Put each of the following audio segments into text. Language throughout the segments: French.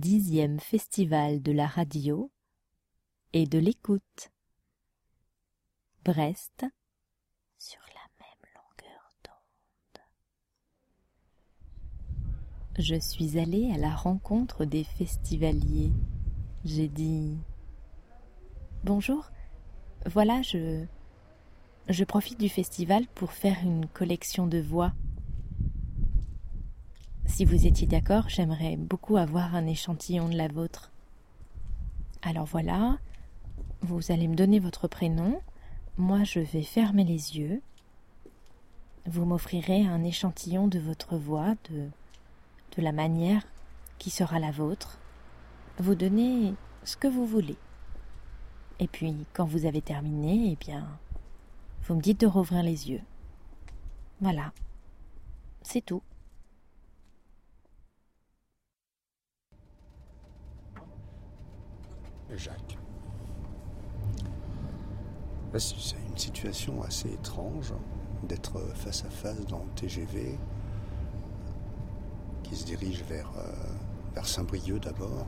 dixième festival de la radio et de l'écoute. Brest sur la même longueur d'onde. Je suis allée à la rencontre des festivaliers. J'ai dit Bonjour, voilà, je. Je profite du festival pour faire une collection de voix. Si vous étiez d'accord, j'aimerais beaucoup avoir un échantillon de la vôtre. Alors voilà, vous allez me donner votre prénom, moi je vais fermer les yeux. Vous m'offrirez un échantillon de votre voix, de, de la manière qui sera la vôtre. Vous donnez ce que vous voulez. Et puis, quand vous avez terminé, eh bien, vous me dites de rouvrir les yeux. Voilà. C'est tout. Jacques. C'est une situation assez étrange d'être face à face dans le TGV qui se dirige vers, euh, vers Saint-Brieuc d'abord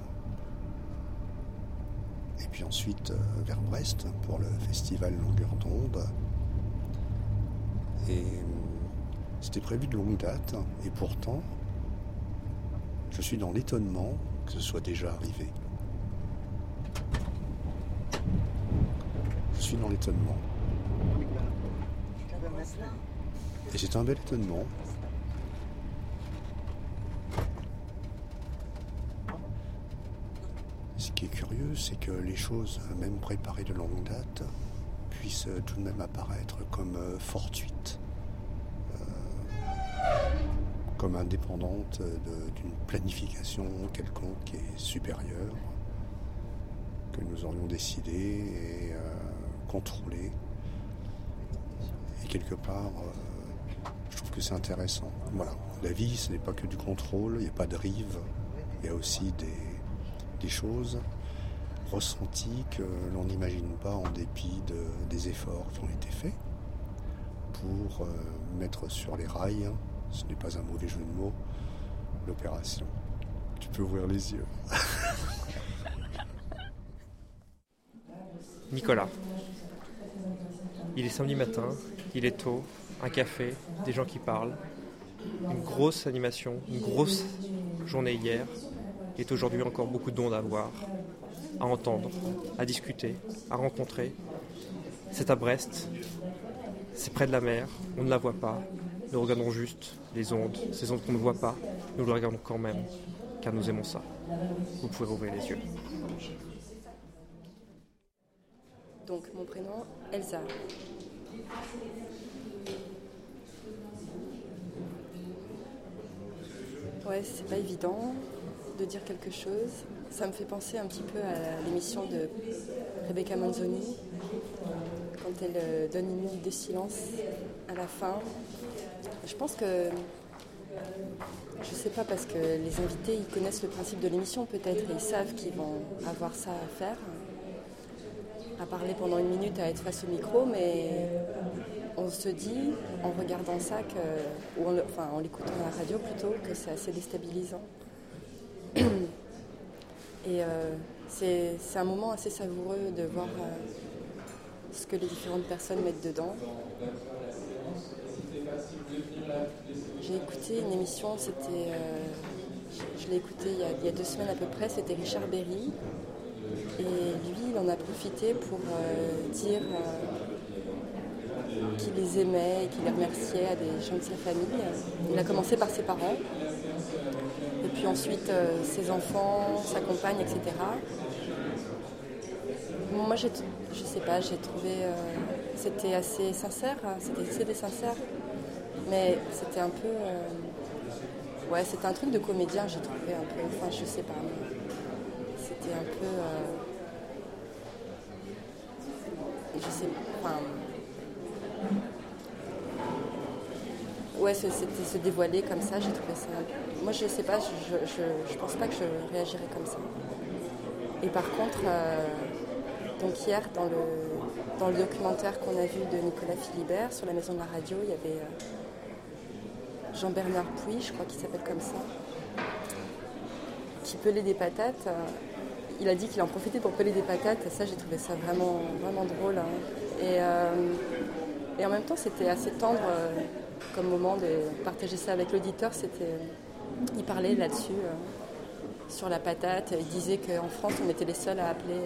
et puis ensuite euh, vers Brest pour le festival Longueur d'onde. Et euh, c'était prévu de longue date et pourtant je suis dans l'étonnement que ce soit déjà arrivé. Je suis dans l'étonnement. Et c'est un bel étonnement. Ce qui est curieux, c'est que les choses, même préparées de longue date, puissent tout de même apparaître comme euh, fortuites, euh, comme indépendantes d'une planification quelconque et supérieure que nous aurions décidé et euh, contrôlé. Et quelque part, je trouve que c'est intéressant. Voilà, la vie, ce n'est pas que du contrôle, il n'y a pas de rive, il y a aussi des des choses ressenties que l'on n'imagine pas en dépit des efforts qui ont été faits pour euh, mettre sur les rails, ce n'est pas un mauvais jeu de mots, l'opération. Tu peux ouvrir les yeux. Nicolas. Il est samedi matin, il est tôt, un café, des gens qui parlent, une grosse animation, une grosse journée hier, il est aujourd'hui encore beaucoup d'ondes à voir, à entendre, à discuter, à rencontrer. C'est à Brest, c'est près de la mer, on ne la voit pas, nous regardons juste les ondes, ces ondes qu'on ne voit pas, nous les regardons quand même, car nous aimons ça. Vous pouvez ouvrir les yeux. Donc mon prénom, Elsa. Ouais, c'est pas évident de dire quelque chose. Ça me fait penser un petit peu à l'émission de Rebecca Manzoni, quand elle euh, donne une minute de silence à la fin. Je pense que, je sais pas, parce que les invités, ils connaissent le principe de l'émission peut-être, et ils savent qu'ils vont avoir ça à faire, à parler pendant une minute, à être face au micro, mais on se dit, en regardant ça, que, ou en, enfin en l'écoutant à la radio plutôt, que c'est assez déstabilisant. Et euh, c'est un moment assez savoureux de voir euh, ce que les différentes personnes mettent dedans. J'ai écouté une émission, c'était, euh, je, l'ai écouté il y, a, deux semaines à peu près, c'était Richard Berry. Et lui, il en a profité pour dire qu'il les aimait et qu'il les remerciait à des gens de sa famille. Il a commencé par ses parents et puis ensuite euh, ses enfants, sa compagne, etc. Moi, je sais pas, j'ai trouvé, euh, c'était assez sincère, hein, c'était sincère, mais c'était un peu, euh, ouais, c'était un truc de comédien, j'ai trouvé un peu, enfin, je sais pas, c'était un peu, je sais, enfin, ouais, c'était se dévoiler comme ça, j'ai trouvé ça. Moi, je sais pas, je, je, pense pas que je réagirais comme ça. Et par contre, euh, donc hier, dans le, dans le documentaire qu'on a vu de Nicolas Philibert sur la maison de la radio, il y avait euh, Jean-Bernard Puy, je crois qu'il s'appelle comme ça, il pelait des patates, il a dit qu'il en profitait pour peler des patates. Et ça, j'ai trouvé ça vraiment, vraiment drôle. Hein. Et, et, en même temps, c'était assez tendre comme moment de partager ça avec l'auditeur. C'était, il parlait là-dessus sur la patate. Il disait qu'en France, on était les seuls à appeler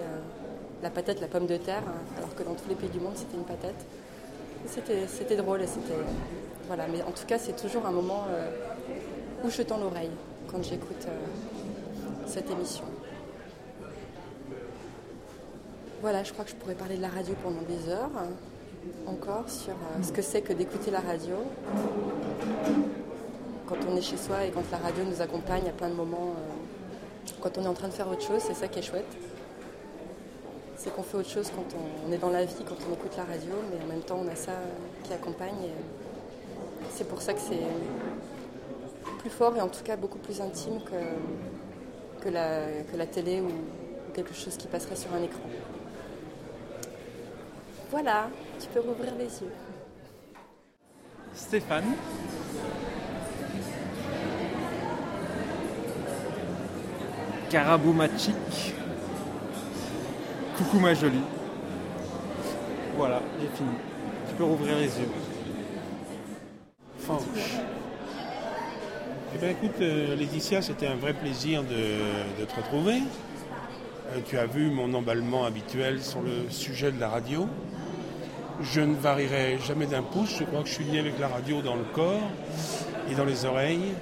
la patate la pomme de terre, hein, alors que dans tous les pays du monde, c'était une patate. C'était drôle et c'était. Voilà, mais en tout cas, c'est toujours un moment euh, où je tends l'oreille quand j'écoute euh, cette émission. Voilà, je crois que je pourrais parler de la radio pendant des heures hein, encore sur euh, ce que c'est que d'écouter la radio. Quand on est chez soi et quand la radio nous accompagne à plein de moments, quand on est en train de faire autre chose, c'est ça qui est chouette c'est qu'on fait autre chose quand on, est dans la vie, quand on écoute la radio, mais en même temps on a ça qui accompagne. c'est pour ça que c'est plus fort et en tout cas beaucoup plus intime que, que la télé ou, quelque chose qui passerait sur un écran. Voilà, tu peux rouvrir les yeux. Stéphane. Karaboumachic. Coucou ma jolie. Voilà, j'ai fini. Tu peux rouvrir les yeux. Fanche. Eh bien écoute, euh, Laetitia, c'était un vrai plaisir de, te retrouver. Euh, tu as vu mon emballement habituel sur le sujet de la radio. Je ne varierai jamais d'un pouce. Je crois que je suis lié avec la radio dans le corps et dans les oreilles.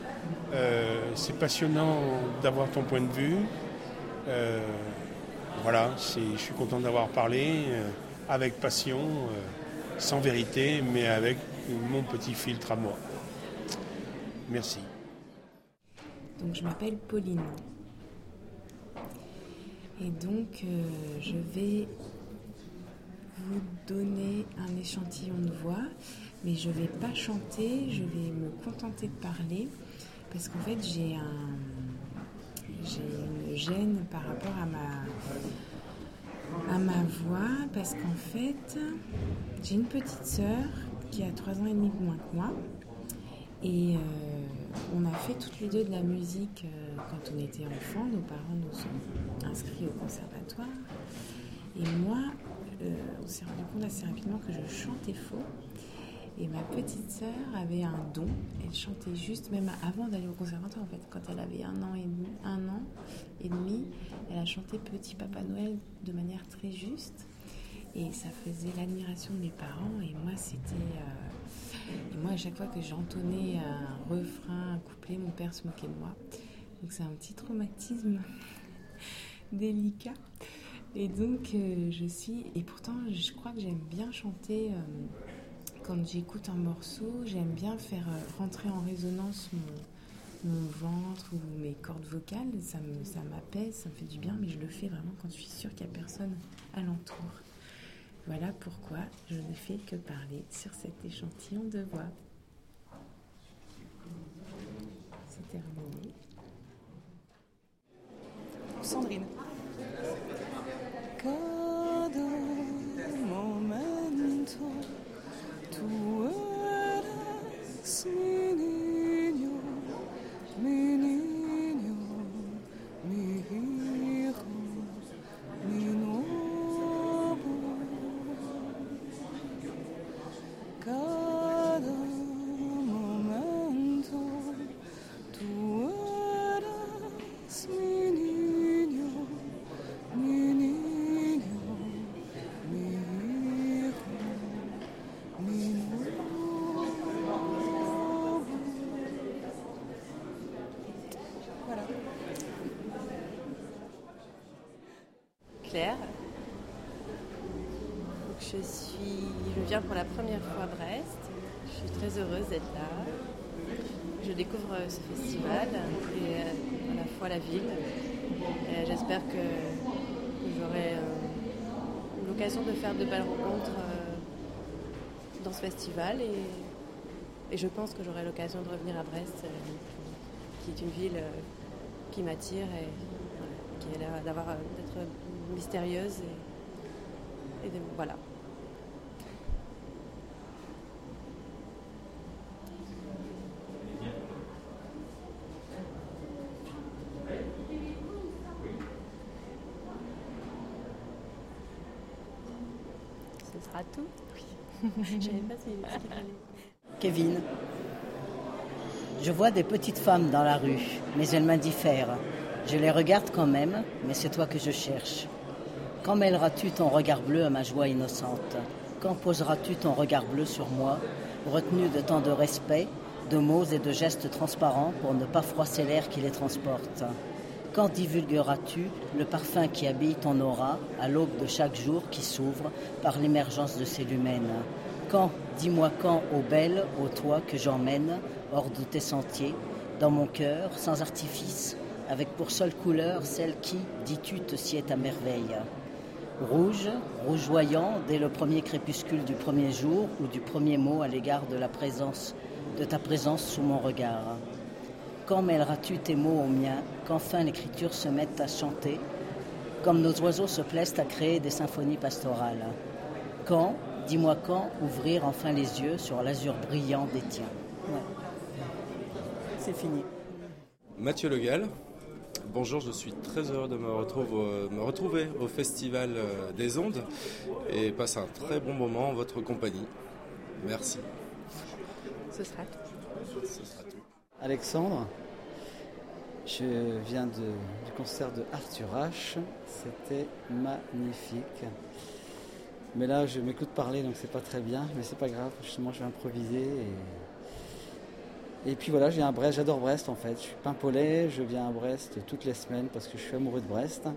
Euh, c'est passionnant d'avoir ton point de vue voilà, je suis content d'avoir parlé euh, avec passion, euh, sans vérité, mais avec mon petit filtre à moi. Merci. Donc je m'appelle Pauline. Et donc euh, je vais vous donner un échantillon de voix, mais je ne vais pas chanter, je vais me contenter de parler, parce qu'en fait j'ai un j'ai une gêne par rapport à ma, voix parce qu'en fait, j'ai une petite sœur qui a 3 ans et demi de moins que moi. Et euh, on a fait toutes les deux de la musique euh, quand on était enfants. Nos parents nous ont inscrits au conservatoire. Et moi, euh, on s'est rendu compte assez rapidement que je chantais faux. Et ma petite sœur avait un don. Elle chantait juste, même avant d'aller au conservatoire, en fait, quand elle avait un an et demi, un an et demi, elle a chanté Petit Papa Noël de manière très juste. Et ça faisait l'admiration de mes parents. Et moi, c'était. Euh, et moi, à chaque fois que j'entonnais un refrain, un couplet, mon père se moquait de moi. Donc c'est un petit traumatisme délicat. Et donc, euh, je suis. Et pourtant, je crois que j'aime bien chanter. Euh, quand j'écoute un morceau, j'aime bien faire euh, rentrer en résonance mon, ventre ou mes cordes vocales. Ça, ça m'apaise, ça me fait du bien, mais je le fais vraiment quand je suis sûre qu'il n'y a personne alentour. Voilà pourquoi je ne fais que parler sur cet échantillon de voix. C'est terminé. Sandrine. Je, pour la première fois à Brest. Je suis très heureuse d'être là. Je découvre ce festival et euh, à la fois la ville. J'espère que j'aurai euh, l'occasion de faire de belles rencontres euh, dans ce festival et, je pense que j'aurai l'occasion de revenir à Brest, qui est une ville qui m'attire et qui a l'air d'avoir d'être mystérieuse et voilà. Kevin. Je vois des petites femmes dans la rue, mais elles m'indiffèrent. Je les regarde quand même, mais c'est toi que je cherche. Quand mêleras-tu ton regard bleu à ma joie innocente? Quand poseras-tu ton regard bleu sur moi, retenu de tant de respect, de mots et de gestes transparents pour ne pas froisser l'air qui les transporte? Quand divulgueras-tu le parfum qui habille ton aura à l'aube de chaque jour qui s'ouvre par l'émergence de ces lumens Quand, dis-moi quand, ô belle, ô toi que j'emmène, hors de tes sentiers, dans mon cœur, sans artifice, avec pour seule couleur celle qui, dis-tu, te sied à merveille. Rouge, rougeoyant dès le premier crépuscule du premier jour ou du premier mot à l'égard de la présence, de ta présence sous mon regard. Quand mêleras-tu tes mots aux miens, qu'enfin l'écriture se mette à chanter, comme nos oiseaux se plaisent à créer des symphonies pastorales? Quand, dis-moi quand, ouvrir enfin les yeux sur l'azur brillant des tiens? C'est fini. Mathieu Legal, Bonjour, je suis très heureux de me, retrouver, me retrouver au Festival euh, des Ondes et passe un très bon moment en votre compagnie. Merci. Ce sera tout. Ce sera tout. Alexandre, je viens du concert de Arthur H. C'était magnifique. Mais là, je m'écoute parler, donc c'est pas très bien, mais c'est pas grave. Justement, je vais improviser et et puis voilà, j'ai un Brest, j'adore Brest en fait. Je suis pimpolais, je viens à Brest toutes les semaines parce que je suis amoureux de Brest.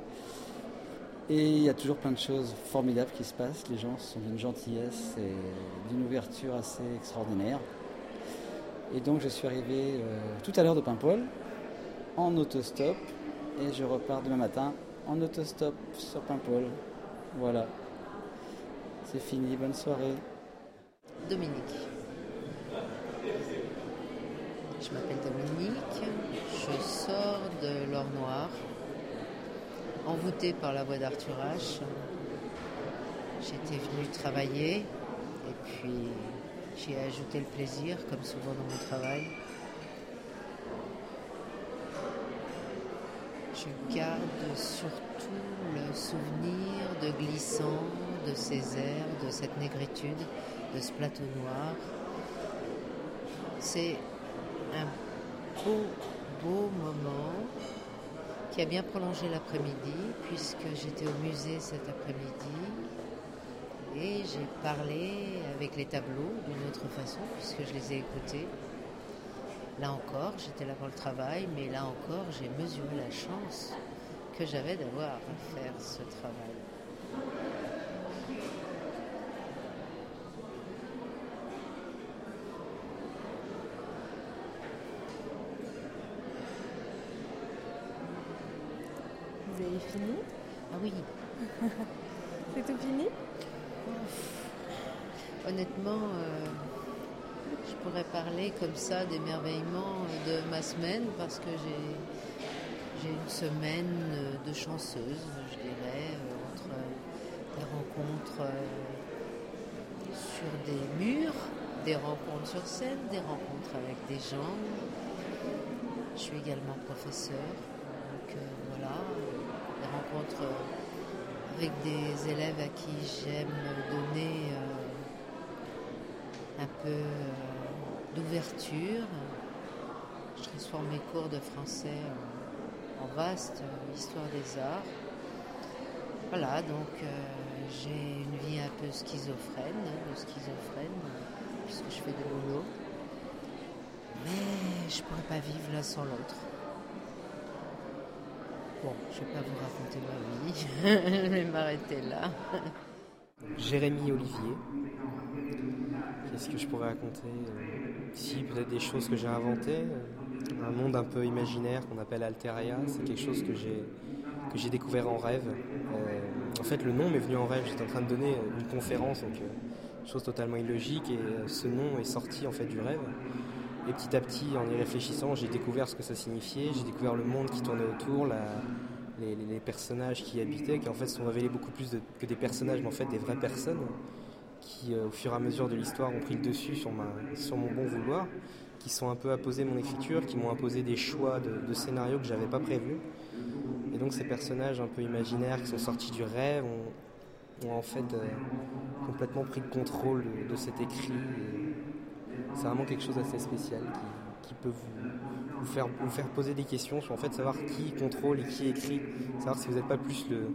Et il y a toujours plein de choses formidables qui se passent. Les gens sont d'une gentillesse et d'une ouverture assez extraordinaire. Et donc je suis arrivé euh, tout à l'heure de Paimpol en autostop et je repars demain matin en autostop sur Paimpol. Voilà. C'est fini, bonne soirée. Dominique. Je m'appelle Dominique, je sors de l'or noir, envoûtée par la voix d'Arthur H. J'étais venue travailler et puis j'ai ajouté le plaisir, comme souvent dans mon travail. Je garde surtout le souvenir de glissant, de ces airs, de cette négritude, de ce plateau noir. C'est un beau, beau moment qui a bien prolongé l'après-midi puisque j'étais au musée cet après-midi et j'ai parlé avec les tableaux d'une autre façon puisque je les ai écoutés. Là encore, j'étais là pour le travail, mais là encore, j'ai mesuré la chance que j'avais d'avoir à faire ce travail. Vous avez fini? Ah oui. C'est tout fini? Honnêtement, euh, je pourrais parler comme ça d'émerveillement de ma semaine parce que j'ai, une semaine de chanceuse, je dirais, euh, entre des rencontres euh, sur des murs, des rencontres sur scène, des rencontres avec des gens. Je suis également professeur, donc euh, voilà, des rencontres euh, avec des élèves à qui j'aime donner euh, un peu euh, d'ouverture. Je transforme mes cours de français en, vaste euh, histoire des arts. Voilà, donc euh, j'ai une vie un peu schizophrène, de schizophrène, puisque je fais de boulot. Mais je pourrais pas vivre l'un sans l'autre. Bon, je vais pas vous raconter ma vie, je vais m'arrêter là. Jérémy Olivier. Qu'est-ce que je pourrais raconter Euh, Si, peut-être des choses que j'ai inventées. euh, Un monde un peu imaginaire qu'on appelle Alteria. C'est quelque chose que j'ai que j'ai découvert en rêve. Euh, en fait, le nom m'est venu en rêve. J'étais en train de donner une conférence, donc chose totalement illogique, et ce nom est sorti en fait du rêve. Et petit à petit, en y réfléchissant, j'ai découvert ce que ça signifiait. J'ai découvert le monde qui tournait autour, les, personnages qui y habitaient, qui en fait sont révélés beaucoup plus que des personnages, mais en fait des vraies personnes qui, euh, au fur et à mesure de l'histoire, ont pris le dessus sur, ma, sur mon bon vouloir, qui sont un peu imposé mon écriture, qui m'ont imposé des choix de, de scénarios que j'avais pas prévus. Et donc ces personnages un peu imaginaires qui sont sortis du rêve ont, en fait complètement pris le contrôle de, cet écrit. C'est vraiment quelque chose d'assez spécial qui, peut vous, faire, vous faire poser des questions sur en fait savoir qui contrôle et qui écrit, savoir si vous n'êtes pas plus le,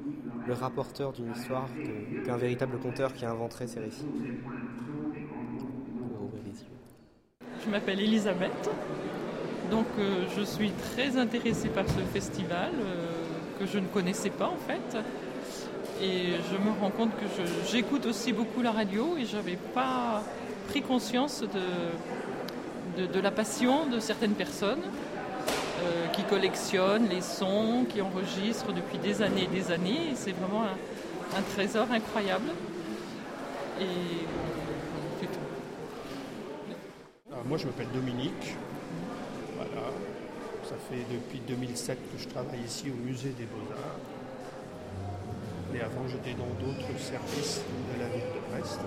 rapporteur d'une histoire qu'un véritable conteur qui inventerait ces récits. Je m'appelle Elisabeth, donc euh, je suis très intéressée par ce festival euh, que je ne connaissais pas en fait. Et je me rends compte que j'écoute aussi beaucoup la radio et je n'avais pas pris conscience de, de, la passion de certaines personnes euh, qui collectionnent les sons, qui enregistrent depuis des années et des années. C'est vraiment un, trésor incroyable. Et c'est tout. Ah, moi, je m'appelle Dominique. Voilà. Ça fait depuis 2007 que je travaille ici au musée des Beaux-Arts. Et avant, j'étais dans d'autres services de la ville de Brest.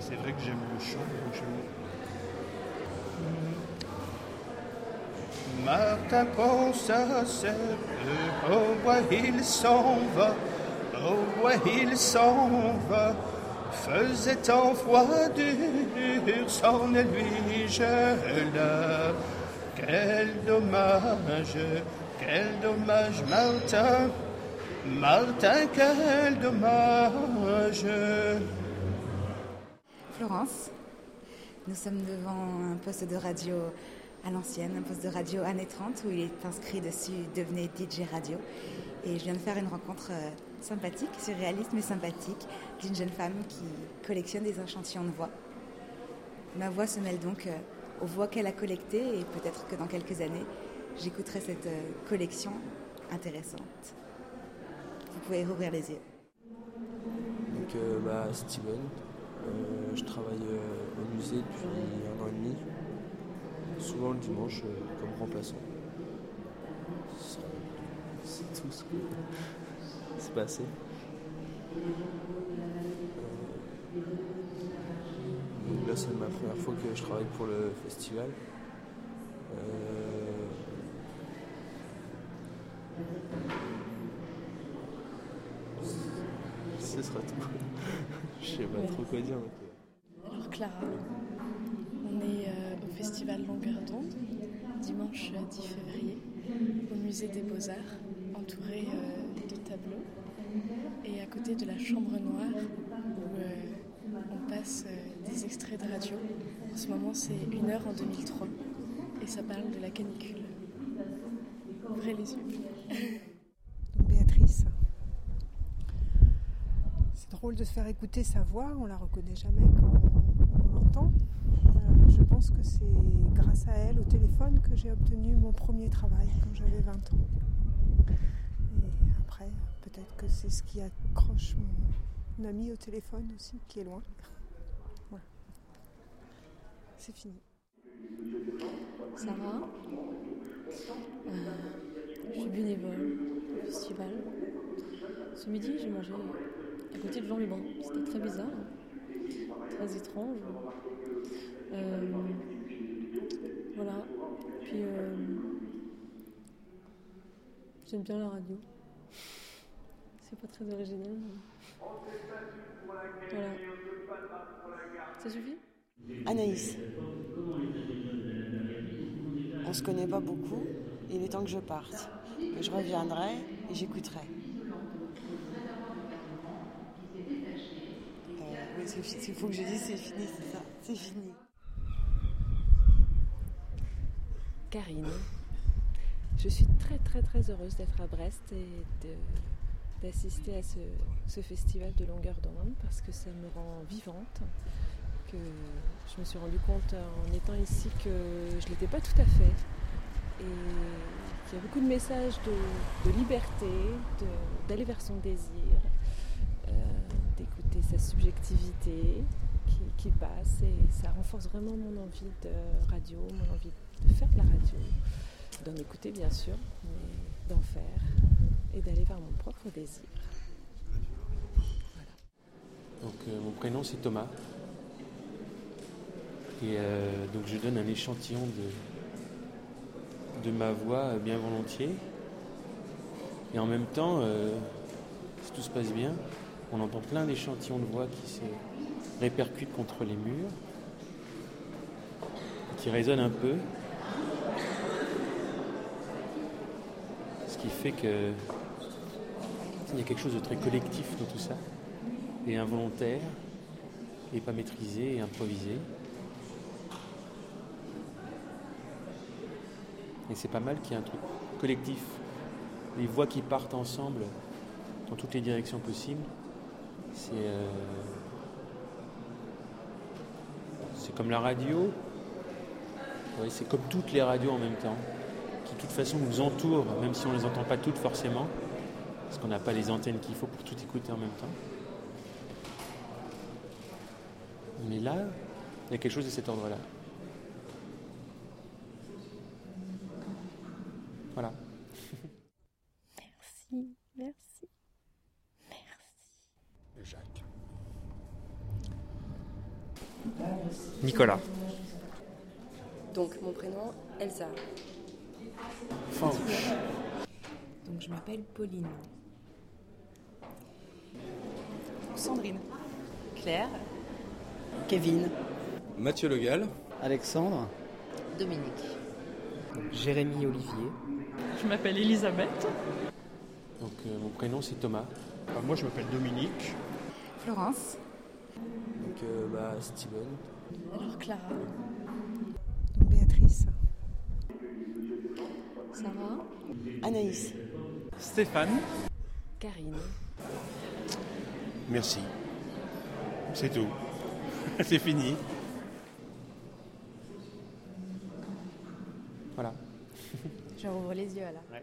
C'est vrai que j'aime le chant, donc je... Martin pense à cette oh il s'en va, oh il s'en va, faisait en froid dur sans lui là? Quel dommage quel dommage, Martin. Martin, quel dommage. Florence, nous sommes devant un poste de radio à l'ancienne, un poste de radio années 30 où il est inscrit dessus Devenez DJ Radio. Et je viens de faire une rencontre euh, sympathique, surréaliste mais sympathique, d'une jeune femme qui collectionne des échantillons de voix. Ma voix se mêle donc euh, aux voix qu'elle a collectées et peut-être que dans quelques années, j'écouterai cette euh, collection intéressante. Vous pouvez rouvrir les yeux. Donc, bah, Steven, je travaille au musée depuis un an et demi, le dimanche comme remplaçant. C'est tout ce que c'est passé. Donc là, c'est ma première fois que je travaille pour le festival. Ce sera tout. Je sais pas trop quoi dire. Alors Clara, on est euh, au festival Longueur d'onde, dimanche 10 février, au musée des Beaux-Arts, entouré euh, de tableaux, et à côté de la chambre noire où euh, on passe des extraits de radio. En ce moment c'est une heure en 2003 et ça parle de la canicule. Ouvrez les yeux. Béatrice. C'est drôle de se faire écouter sa voix, on la reconnaît jamais quand on, l'entend. Je pense que c'est grâce à elle au téléphone que j'ai obtenu mon premier travail quand j'avais 20 ans. Et après, peut-être que c'est ce qui accroche mon ami au téléphone aussi, qui est loin. Voilà. C'est fini. Sarah, euh, je suis bénévole au festival. Ce midi, j'ai mangé à côté de Jean Lebrun. C'était très bizarre, très étrange. Euh, voilà. Puis, euh, j'aime bien la radio. C'est pas très original. Voilà. Ça suffit? Anaïs. On se connaît pas beaucoup, il est temps que je parte. je reviendrai et j'écouterai. Euh, oui, il faut que je dise c'est fini, c'est ça, c'est fini. Karine, je suis très très très heureuse d'être à Brest et d'assister à ce, festival de longueur d'onde parce que ça me rend vivante, je me suis rendu compte en étant ici que je ne l'étais pas tout à fait. Et qu'il y a beaucoup de messages de, liberté, d'aller vers son désir, euh, d'écouter sa subjectivité qui, passe. Et ça renforce vraiment mon envie de radio, mon envie de faire de la radio, d'en écouter bien sûr, mais d'en faire et d'aller vers mon propre désir. Donc euh, mon prénom c'est Thomas. Et euh, donc je donne un échantillon de, de ma voix bien volontiers. Et en même temps, euh, si tout se passe bien, on entend plein d'échantillons de voix qui se répercutent contre les murs, qui résonnent un peu. Ce qui fait que il y a quelque chose de très collectif dans tout ça, et involontaire, et pas maîtrisé, et improvisé. Et c'est pas mal qu'il y ait un truc collectif, les voix qui partent ensemble dans toutes les directions possibles. C'est euh, comme la radio, c'est comme toutes les radios en même temps, qui de toute façon nous entourent, même si on ne les entend pas toutes forcément, parce qu'on n'a pas les antennes qu'il faut pour tout écouter en même temps. Mais là, il y a quelque chose de cet ordre-là. Voilà. Merci, merci, merci. Jacques. Nicolas. Donc mon prénom, Elsa. Donc je m'appelle Pauline. Sandrine. Claire. Kevin. Mathieu Legal. Alexandre. Dominique. Jérémy Olivier. Je m'appelle Elisabeth. Donc euh, mon prénom c'est Thomas. Moi, je m'appelle Dominique. Florence. Donc euh, bah, Steven. Alors Clara. Donc Béatrice. Sarah. Anaïs. Stéphane. Karine. Merci. C'est tout. C'est fini. Voilà. Je rouvre les yeux là. Ouais.